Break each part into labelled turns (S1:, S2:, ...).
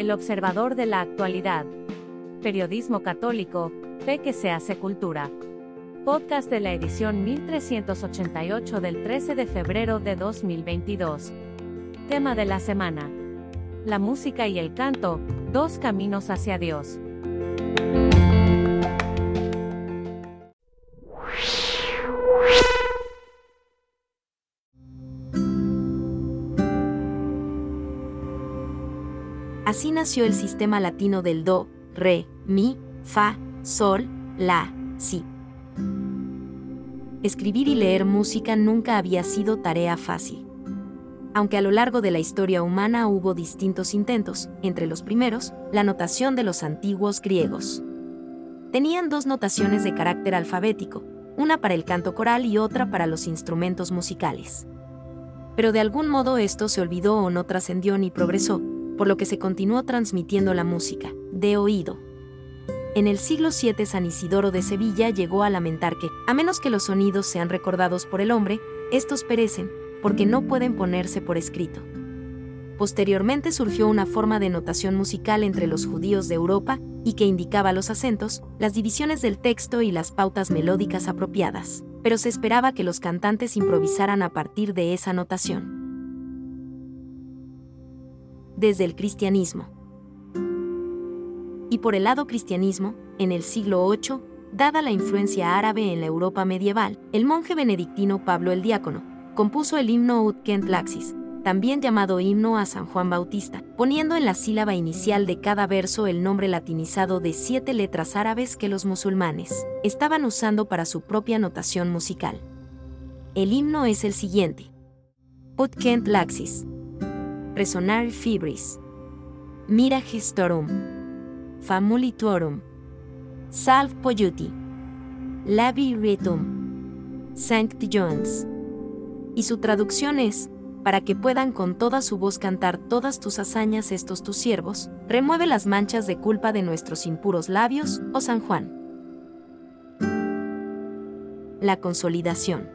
S1: El observador de la actualidad. Periodismo católico, fe que se hace cultura. Podcast de la edición 1388 del 13 de febrero de 2022. Tema de la semana. La música y el canto, dos caminos hacia Dios.
S2: Así nació el sistema latino del do, re, mi, fa, sol, la, si. Escribir y leer música nunca había sido tarea fácil. Aunque a lo largo de la historia humana hubo distintos intentos, entre los primeros, la notación de los antiguos griegos. Tenían dos notaciones de carácter alfabético, una para el canto coral y otra para los instrumentos musicales. Pero de algún modo esto se olvidó o no trascendió ni progresó, por lo que se continuó transmitiendo la música, de oído. En el siglo VII San Isidoro de Sevilla llegó a lamentar que, a menos que los sonidos sean recordados por el hombre, estos perecen, porque no pueden ponerse por escrito. Posteriormente surgió una forma de notación musical entre los judíos de Europa y que indicaba los acentos, las divisiones del texto y las pautas melódicas apropiadas, pero se esperaba que los cantantes improvisaran a partir de esa notación desde el cristianismo. Y por el lado cristianismo, en el siglo VIII, dada la influencia árabe en la Europa medieval, el monje benedictino Pablo el Diácono compuso el himno Ut Kent Laxis, también llamado himno a San Juan Bautista, poniendo en la sílaba inicial de cada verso el nombre latinizado de siete letras árabes que los musulmanes estaban usando para su propia notación musical. El himno es el siguiente. Ut Kent Laxis, Resonar fibris. Mira gestorum. Famulituorum. Salve poyuti. Labi ritum. Sancti Jones. Y su traducción es, para que puedan con toda su voz cantar todas tus hazañas estos tus siervos, remueve las manchas de culpa de nuestros impuros labios, oh San Juan. La consolidación.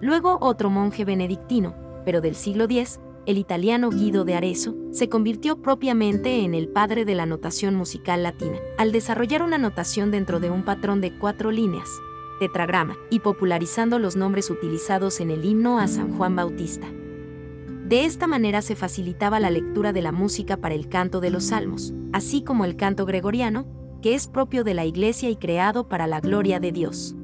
S2: Luego otro monje benedictino, pero del siglo X, el italiano Guido de Arezzo se convirtió propiamente en el padre de la notación musical latina, al desarrollar una notación dentro de un patrón de cuatro líneas, tetragrama, y popularizando los nombres utilizados en el himno a San Juan Bautista. De esta manera se facilitaba la lectura de la música para el canto de los salmos, así como el canto gregoriano, que es propio de la Iglesia y creado para la gloria de Dios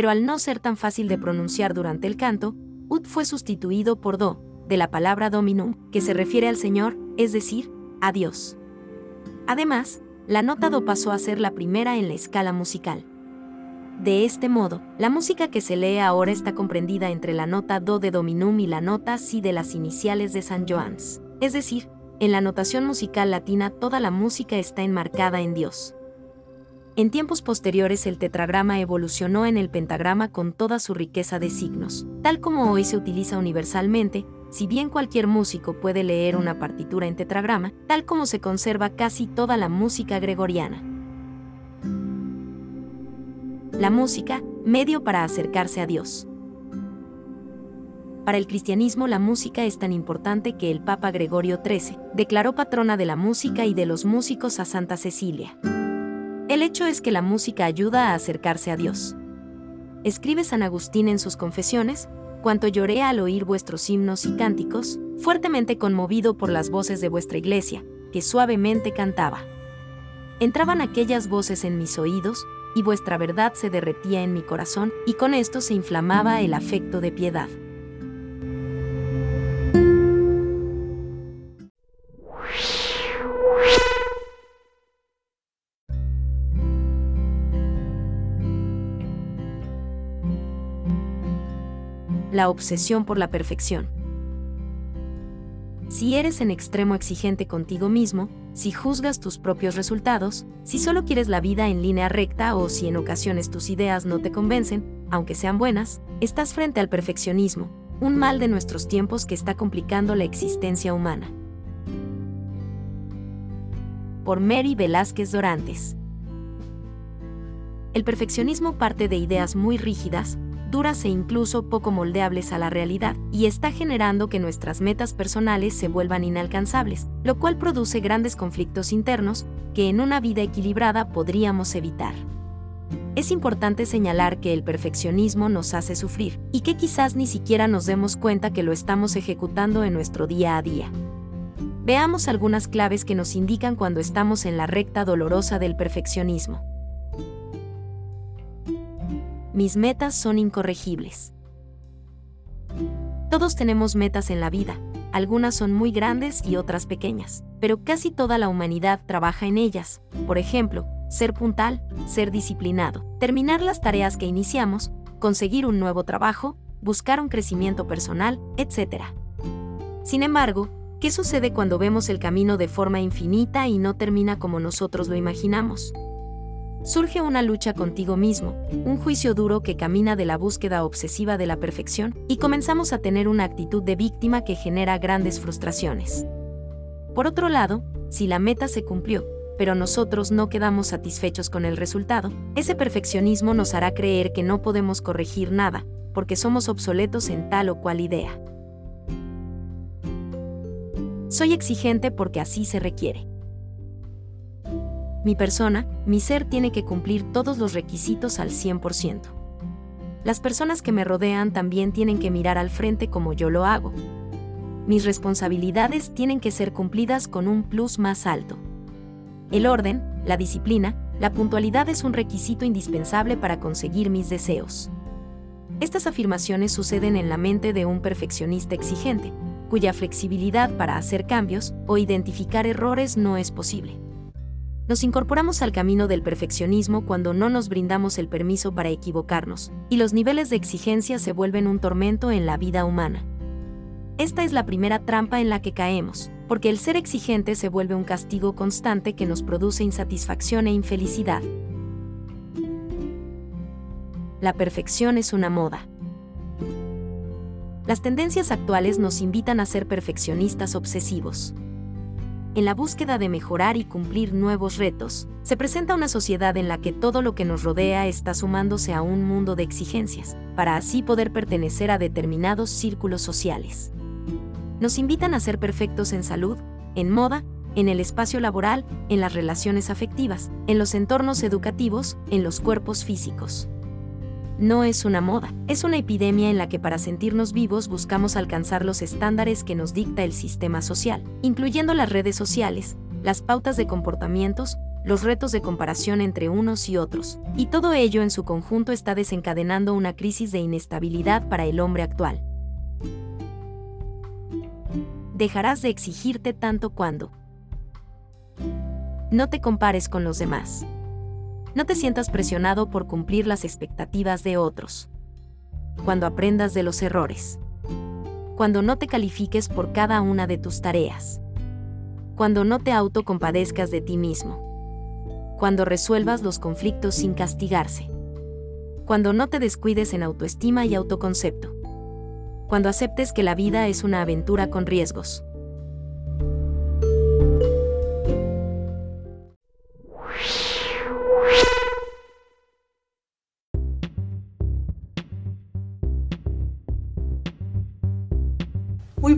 S2: pero al no ser tan fácil de pronunciar durante el canto, ut fue sustituido por do, de la palabra dominum, que se refiere al Señor, es decir, a Dios. Además, la nota do pasó a ser la primera en la escala musical. De este modo, la música que se lee ahora está comprendida entre la nota do de dominum y la nota si de las iniciales de San Joans. Es decir, en la notación musical latina toda la música está enmarcada en Dios. En tiempos posteriores el tetragrama evolucionó en el pentagrama con toda su riqueza de signos, tal como hoy se utiliza universalmente, si bien cualquier músico puede leer una partitura en tetragrama, tal como se conserva casi toda la música gregoriana. La música, medio para acercarse a Dios. Para el cristianismo la música es tan importante que el Papa Gregorio XIII declaró patrona de la música y de los músicos a Santa Cecilia. El hecho es que la música ayuda a acercarse a Dios. Escribe San Agustín en sus confesiones, cuanto lloré al oír vuestros himnos y cánticos, fuertemente conmovido por las voces de vuestra iglesia, que suavemente cantaba. Entraban aquellas voces en mis oídos, y vuestra verdad se derretía en mi corazón, y con esto se inflamaba el afecto de piedad. La obsesión por la perfección. Si eres en extremo exigente contigo mismo, si juzgas tus propios resultados, si solo quieres la vida en línea recta o si en ocasiones tus ideas no te convencen, aunque sean buenas, estás frente al perfeccionismo, un mal de nuestros tiempos que está complicando la existencia humana. Por Mary Velázquez Dorantes. El perfeccionismo parte de ideas muy rígidas, duras e incluso poco moldeables a la realidad, y está generando que nuestras metas personales se vuelvan inalcanzables, lo cual produce grandes conflictos internos que en una vida equilibrada podríamos evitar. Es importante señalar que el perfeccionismo nos hace sufrir y que quizás ni siquiera nos demos cuenta que lo estamos ejecutando en nuestro día a día. Veamos algunas claves que nos indican cuando estamos en la recta dolorosa del perfeccionismo. Mis metas son incorregibles. Todos tenemos metas en la vida, algunas son muy grandes y otras pequeñas, pero casi toda la humanidad trabaja en ellas. Por ejemplo, ser puntal, ser disciplinado, terminar las tareas que iniciamos, conseguir un nuevo trabajo, buscar un crecimiento personal, etc. Sin embargo, ¿qué sucede cuando vemos el camino de forma infinita y no termina como nosotros lo imaginamos? Surge una lucha contigo mismo, un juicio duro que camina de la búsqueda obsesiva de la perfección, y comenzamos a tener una actitud de víctima que genera grandes frustraciones. Por otro lado, si la meta se cumplió, pero nosotros no quedamos satisfechos con el resultado, ese perfeccionismo nos hará creer que no podemos corregir nada, porque somos obsoletos en tal o cual idea. Soy exigente porque así se requiere. Mi persona, mi ser tiene que cumplir todos los requisitos al 100%. Las personas que me rodean también tienen que mirar al frente como yo lo hago. Mis responsabilidades tienen que ser cumplidas con un plus más alto. El orden, la disciplina, la puntualidad es un requisito indispensable para conseguir mis deseos. Estas afirmaciones suceden en la mente de un perfeccionista exigente, cuya flexibilidad para hacer cambios o identificar errores no es posible. Nos incorporamos al camino del perfeccionismo cuando no nos brindamos el permiso para equivocarnos, y los niveles de exigencia se vuelven un tormento en la vida humana. Esta es la primera trampa en la que caemos, porque el ser exigente se vuelve un castigo constante que nos produce insatisfacción e infelicidad. La perfección es una moda. Las tendencias actuales nos invitan a ser perfeccionistas obsesivos. En la búsqueda de mejorar y cumplir nuevos retos, se presenta una sociedad en la que todo lo que nos rodea está sumándose a un mundo de exigencias, para así poder pertenecer a determinados círculos sociales nos invitan a ser perfectos en salud, en moda, en el espacio laboral, en las relaciones afectivas, en los entornos educativos, en los cuerpos físicos. No es una moda, es una epidemia en la que para sentirnos vivos buscamos alcanzar los estándares que nos dicta el sistema social, incluyendo las redes sociales, las pautas de comportamientos, los retos de comparación entre unos y otros, y todo ello en su conjunto está desencadenando una crisis de inestabilidad para el hombre actual dejarás de exigirte tanto cuando no te compares con los demás. No te sientas presionado por cumplir las expectativas de otros. Cuando aprendas de los errores. Cuando no te califiques por cada una de tus tareas. Cuando no te autocompadezcas de ti mismo. Cuando resuelvas los conflictos sin castigarse. Cuando no te descuides en autoestima y autoconcepto cuando aceptes que la vida es una aventura con riesgos.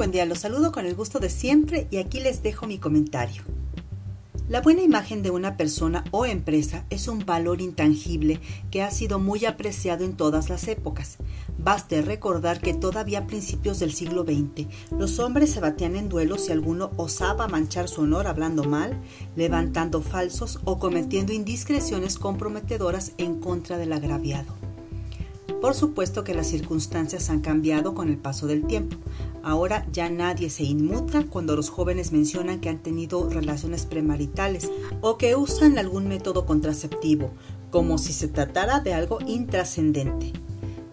S3: Buen día, los saludo con el gusto de siempre y aquí les dejo mi comentario. La buena imagen de una persona o empresa es un valor intangible que ha sido muy apreciado en todas las épocas. Baste recordar que todavía a principios del siglo XX los hombres se batían en duelo si alguno osaba manchar su honor hablando mal, levantando falsos o cometiendo indiscreciones comprometedoras en contra del agraviado. Por supuesto que las circunstancias han cambiado con el paso del tiempo. Ahora ya nadie se inmuta cuando los jóvenes mencionan que han tenido relaciones premaritales o que usan algún método contraceptivo, como si se tratara de algo intrascendente.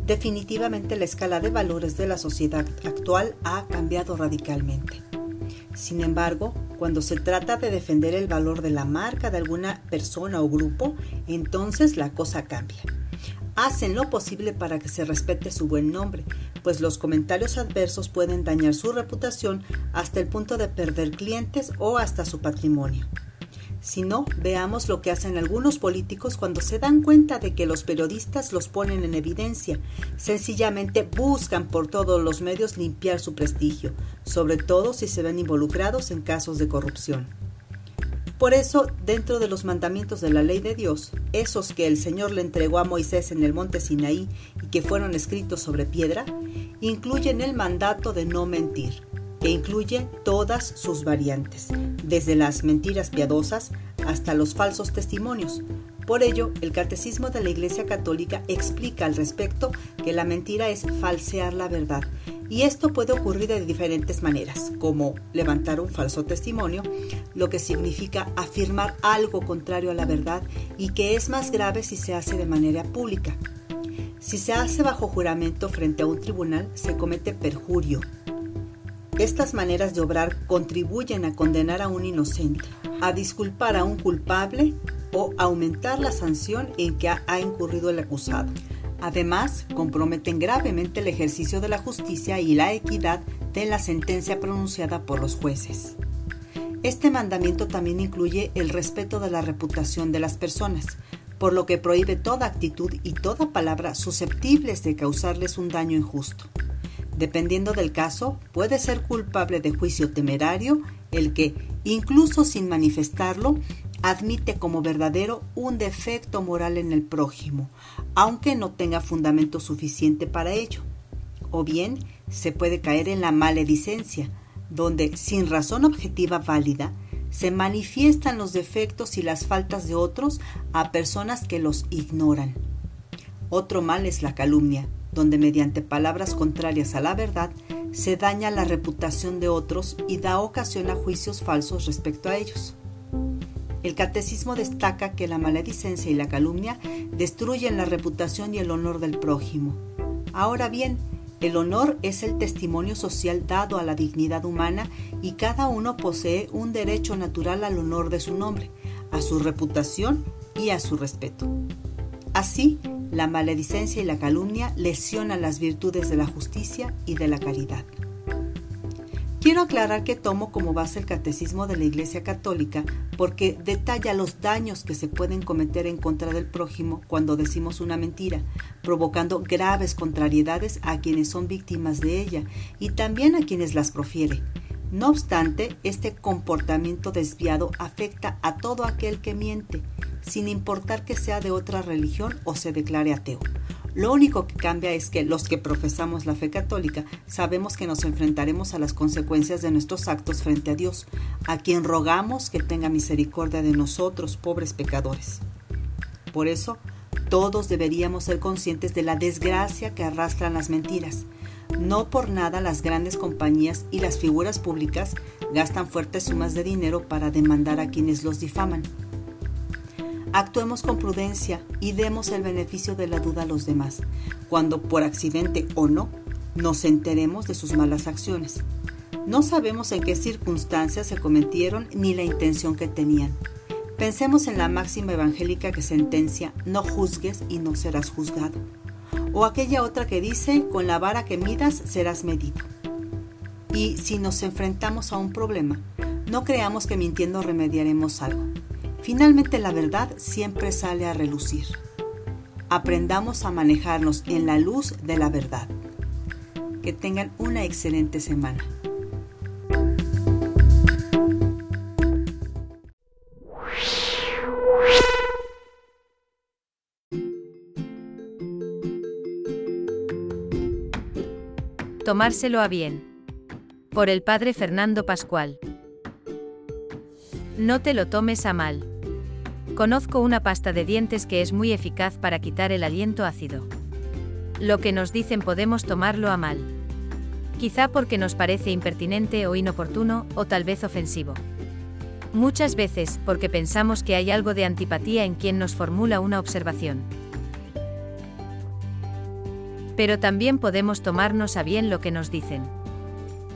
S3: Definitivamente la escala de valores de la sociedad actual ha cambiado radicalmente. Sin embargo, cuando se trata de defender el valor de la marca de alguna persona o grupo, entonces la cosa cambia hacen lo posible para que se respete su buen nombre, pues los comentarios adversos pueden dañar su reputación hasta el punto de perder clientes o hasta su patrimonio. Si no, veamos lo que hacen algunos políticos cuando se dan cuenta de que los periodistas los ponen en evidencia. Sencillamente buscan por todos los medios limpiar su prestigio, sobre todo si se ven involucrados en casos de corrupción. Por eso, dentro de los mandamientos de la ley de Dios, esos que el Señor le entregó a Moisés en el monte Sinaí y que fueron escritos sobre piedra, incluyen el mandato de no mentir que incluye todas sus variantes, desde las mentiras piadosas hasta los falsos testimonios. Por ello, el Catecismo de la Iglesia Católica explica al respecto que la mentira es falsear la verdad, y esto puede ocurrir de diferentes maneras, como levantar un falso testimonio, lo que significa afirmar algo contrario a la verdad y que es más grave si se hace de manera pública. Si se hace bajo juramento frente a un tribunal, se comete perjurio, estas maneras de obrar contribuyen a condenar a un inocente, a disculpar a un culpable o aumentar la sanción en que ha incurrido el acusado. Además, comprometen gravemente el ejercicio de la justicia y la equidad de la sentencia pronunciada por los jueces. Este mandamiento también incluye el respeto de la reputación de las personas, por lo que prohíbe toda actitud y toda palabra susceptibles de causarles un daño injusto. Dependiendo del caso, puede ser culpable de juicio temerario el que, incluso sin manifestarlo, admite como verdadero un defecto moral en el prójimo, aunque no tenga fundamento suficiente para ello. O bien se puede caer en la maledicencia, donde, sin razón objetiva válida, se manifiestan los defectos y las faltas de otros a personas que los ignoran. Otro mal es la calumnia, donde mediante palabras contrarias a la verdad se daña la reputación de otros y da ocasión a juicios falsos respecto a ellos. El catecismo destaca que la maledicencia y la calumnia destruyen la reputación y el honor del prójimo. Ahora bien, el honor es el testimonio social dado a la dignidad humana y cada uno posee un derecho natural al honor de su nombre, a su reputación y a su respeto. Así, la maledicencia y la calumnia lesionan las virtudes de la justicia y de la caridad. Quiero aclarar que tomo como base el catecismo de la Iglesia Católica porque detalla los daños que se pueden cometer en contra del prójimo cuando decimos una mentira, provocando graves contrariedades a quienes son víctimas de ella y también a quienes las profiere. No obstante, este comportamiento desviado afecta a todo aquel que miente, sin importar que sea de otra religión o se declare ateo. Lo único que cambia es que los que profesamos la fe católica sabemos que nos enfrentaremos a las consecuencias de nuestros actos frente a Dios, a quien rogamos que tenga misericordia de nosotros, pobres pecadores. Por eso, todos deberíamos ser conscientes de la desgracia que arrastran las mentiras. No por nada las grandes compañías y las figuras públicas gastan fuertes sumas de dinero para demandar a quienes los difaman. Actuemos con prudencia y demos el beneficio de la duda a los demás, cuando por accidente o no nos enteremos de sus malas acciones. No sabemos en qué circunstancias se cometieron ni la intención que tenían. Pensemos en la máxima evangélica que sentencia, no juzgues y no serás juzgado. O aquella otra que dice, con la vara que midas serás medido. Y si nos enfrentamos a un problema, no creamos que mintiendo remediaremos algo. Finalmente la verdad siempre sale a relucir. Aprendamos a manejarnos en la luz de la verdad. Que tengan una excelente semana.
S1: Tomárselo a bien. Por el padre Fernando Pascual. No te lo tomes a mal. Conozco una pasta de dientes que es muy eficaz para quitar el aliento ácido. Lo que nos dicen podemos tomarlo a mal. Quizá porque nos parece impertinente o inoportuno, o tal vez ofensivo. Muchas veces, porque pensamos que hay algo de antipatía en quien nos formula una observación. Pero también podemos tomarnos a bien lo que nos dicen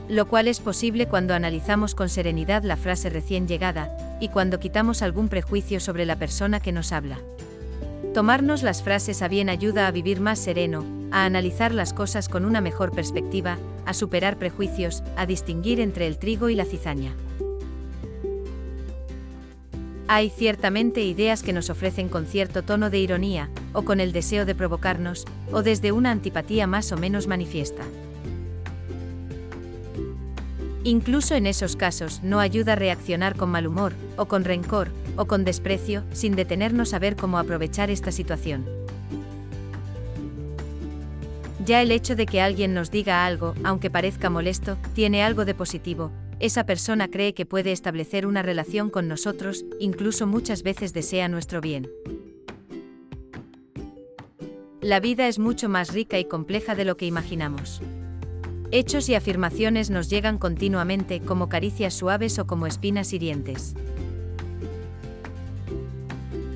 S1: lo cual es posible cuando analizamos con serenidad la frase recién llegada, y cuando quitamos algún prejuicio sobre la persona que nos habla. Tomarnos las frases a bien ayuda a vivir más sereno, a analizar las cosas con una mejor perspectiva, a superar prejuicios, a distinguir entre el trigo y la cizaña. Hay ciertamente ideas que nos ofrecen con cierto tono de ironía, o con el deseo de provocarnos, o desde una antipatía más o menos manifiesta. Incluso en esos casos no ayuda a reaccionar con mal humor, o con rencor, o con desprecio, sin detenernos a ver cómo aprovechar esta situación. Ya el hecho de que alguien nos diga algo, aunque parezca molesto, tiene algo de positivo, esa persona cree que puede establecer una relación con nosotros, incluso muchas veces desea nuestro bien. La vida es mucho más rica y compleja de lo que imaginamos. Hechos y afirmaciones nos llegan continuamente como caricias suaves o como espinas hirientes.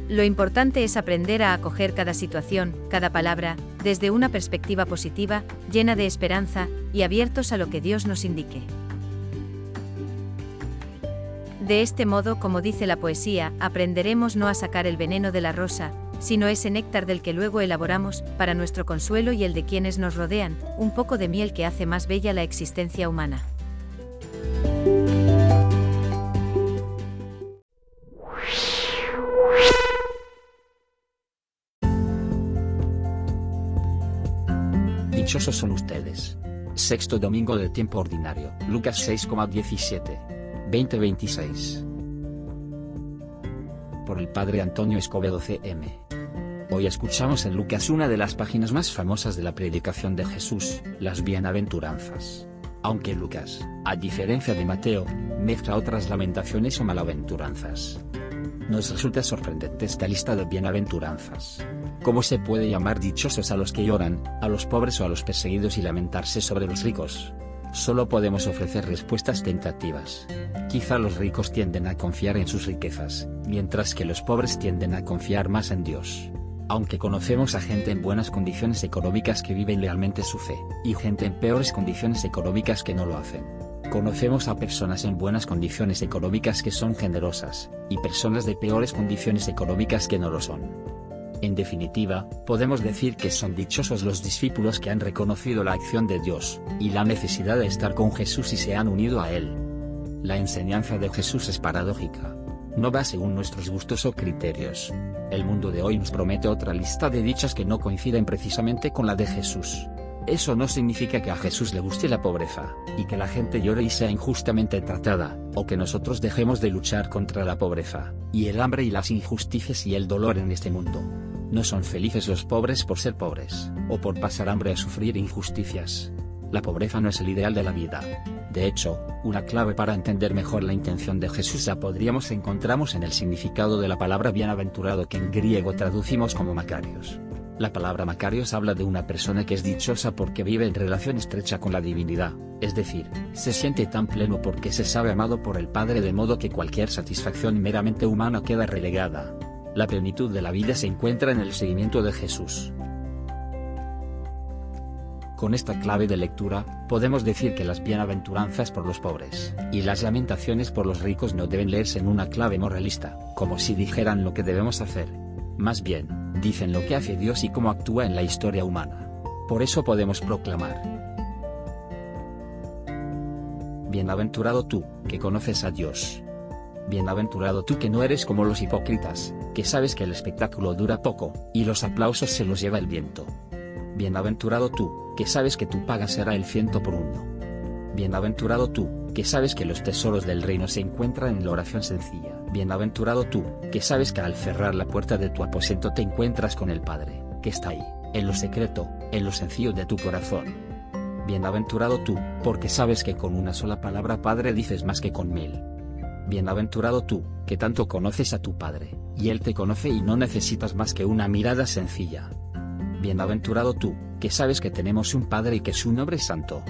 S1: Lo importante es aprender a acoger cada situación, cada palabra, desde una perspectiva positiva, llena de esperanza, y abiertos a lo que Dios nos indique. De este modo, como dice la poesía, aprenderemos no a sacar el veneno de la rosa, sino ese néctar del que luego elaboramos, para nuestro consuelo y el de quienes nos rodean, un poco de miel que hace más bella la existencia humana.
S4: Dichosos son ustedes. Sexto domingo del tiempo ordinario, Lucas 6,17. 2026. Por el padre Antonio Escobedo CM. Hoy escuchamos en Lucas una de las páginas más famosas de la predicación de Jesús, las bienaventuranzas. Aunque Lucas, a diferencia de Mateo, mezcla otras lamentaciones o malaventuranzas. Nos resulta sorprendente esta lista de bienaventuranzas. ¿Cómo se puede llamar dichosos a los que lloran, a los pobres o a los perseguidos y lamentarse sobre los ricos? Solo podemos ofrecer respuestas tentativas. Quizá los ricos tienden a confiar en sus riquezas, mientras que los pobres tienden a confiar más en Dios. Aunque conocemos a gente en buenas condiciones económicas que viven lealmente su fe, y gente en peores condiciones económicas que no lo hacen. Conocemos a personas en buenas condiciones económicas que son generosas, y personas de peores condiciones económicas que no lo son. En definitiva, podemos decir que son dichosos los discípulos que han reconocido la acción de Dios, y la necesidad de estar con Jesús y se han unido a Él. La enseñanza de Jesús es paradójica. No va según nuestros gustos o criterios. El mundo de hoy nos promete otra lista de dichas que no coinciden precisamente con la de Jesús. Eso no significa que a Jesús le guste la pobreza, y que la gente llore y sea injustamente tratada, o que nosotros dejemos de luchar contra la pobreza, y el hambre y las injusticias y el dolor en este mundo. No son felices los pobres por ser pobres, o por pasar hambre o sufrir injusticias. La pobreza no es el ideal de la vida. De hecho, una clave para entender mejor la intención de Jesús la podríamos encontramos en el significado de la palabra bienaventurado que en griego traducimos como Macarios. La palabra Macarios habla de una persona que es dichosa porque vive en relación estrecha con la divinidad, es decir, se siente tan pleno porque se sabe amado por el Padre de modo que cualquier satisfacción meramente humana queda relegada. La plenitud de la vida se encuentra en el seguimiento de Jesús. Con esta clave de lectura, podemos decir que las bienaventuranzas por los pobres, y las lamentaciones por los ricos no deben leerse en una clave moralista, como si dijeran lo que debemos hacer. Más bien, dicen lo que hace Dios y cómo actúa en la historia humana. Por eso podemos proclamar. Bienaventurado tú, que conoces a Dios. Bienaventurado tú que no eres como los hipócritas, que sabes que el espectáculo dura poco, y los aplausos se los lleva el viento. Bienaventurado tú, que sabes que tu paga será el ciento por uno. Bienaventurado tú, que sabes que los tesoros del reino se encuentran en la oración sencilla. Bienaventurado tú, que sabes que al cerrar la puerta de tu aposento te encuentras con el Padre, que está ahí, en lo secreto, en lo sencillo de tu corazón. Bienaventurado tú, porque sabes que con una sola palabra Padre dices más que con mil. Bienaventurado tú, que tanto conoces a tu Padre, y Él te conoce y no necesitas más que una mirada sencilla. Bienaventurado tú, que sabes que tenemos un Padre y que su nombre es santo.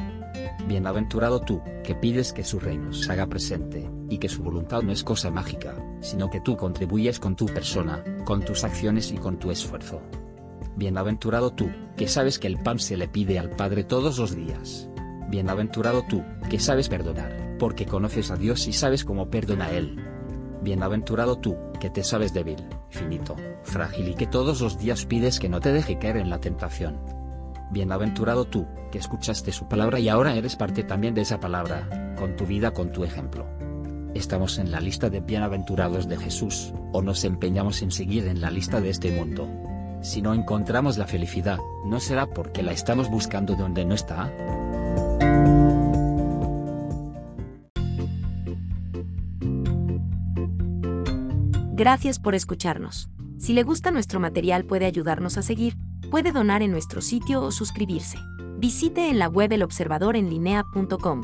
S4: Bienaventurado tú, que pides que su reino se haga presente, y que su voluntad no es cosa mágica, sino que tú contribuyes con tu persona, con tus acciones y con tu esfuerzo. Bienaventurado tú, que sabes que el pan se le pide al Padre todos los días. Bienaventurado tú, que sabes perdonar porque conoces a Dios y sabes cómo perdona a Él. Bienaventurado tú, que te sabes débil, finito, frágil y que todos los días pides que no te deje caer en la tentación. Bienaventurado tú, que escuchaste su palabra y ahora eres parte también de esa palabra, con tu vida, con tu ejemplo. ¿Estamos en la lista de bienaventurados de Jesús, o nos empeñamos en seguir en la lista de este mundo? Si no encontramos la felicidad, ¿no será porque la estamos buscando donde no está?
S2: Gracias por escucharnos. Si le gusta nuestro material puede ayudarnos a seguir, puede donar en nuestro sitio o suscribirse. Visite en la web elobservadorenlinea.com.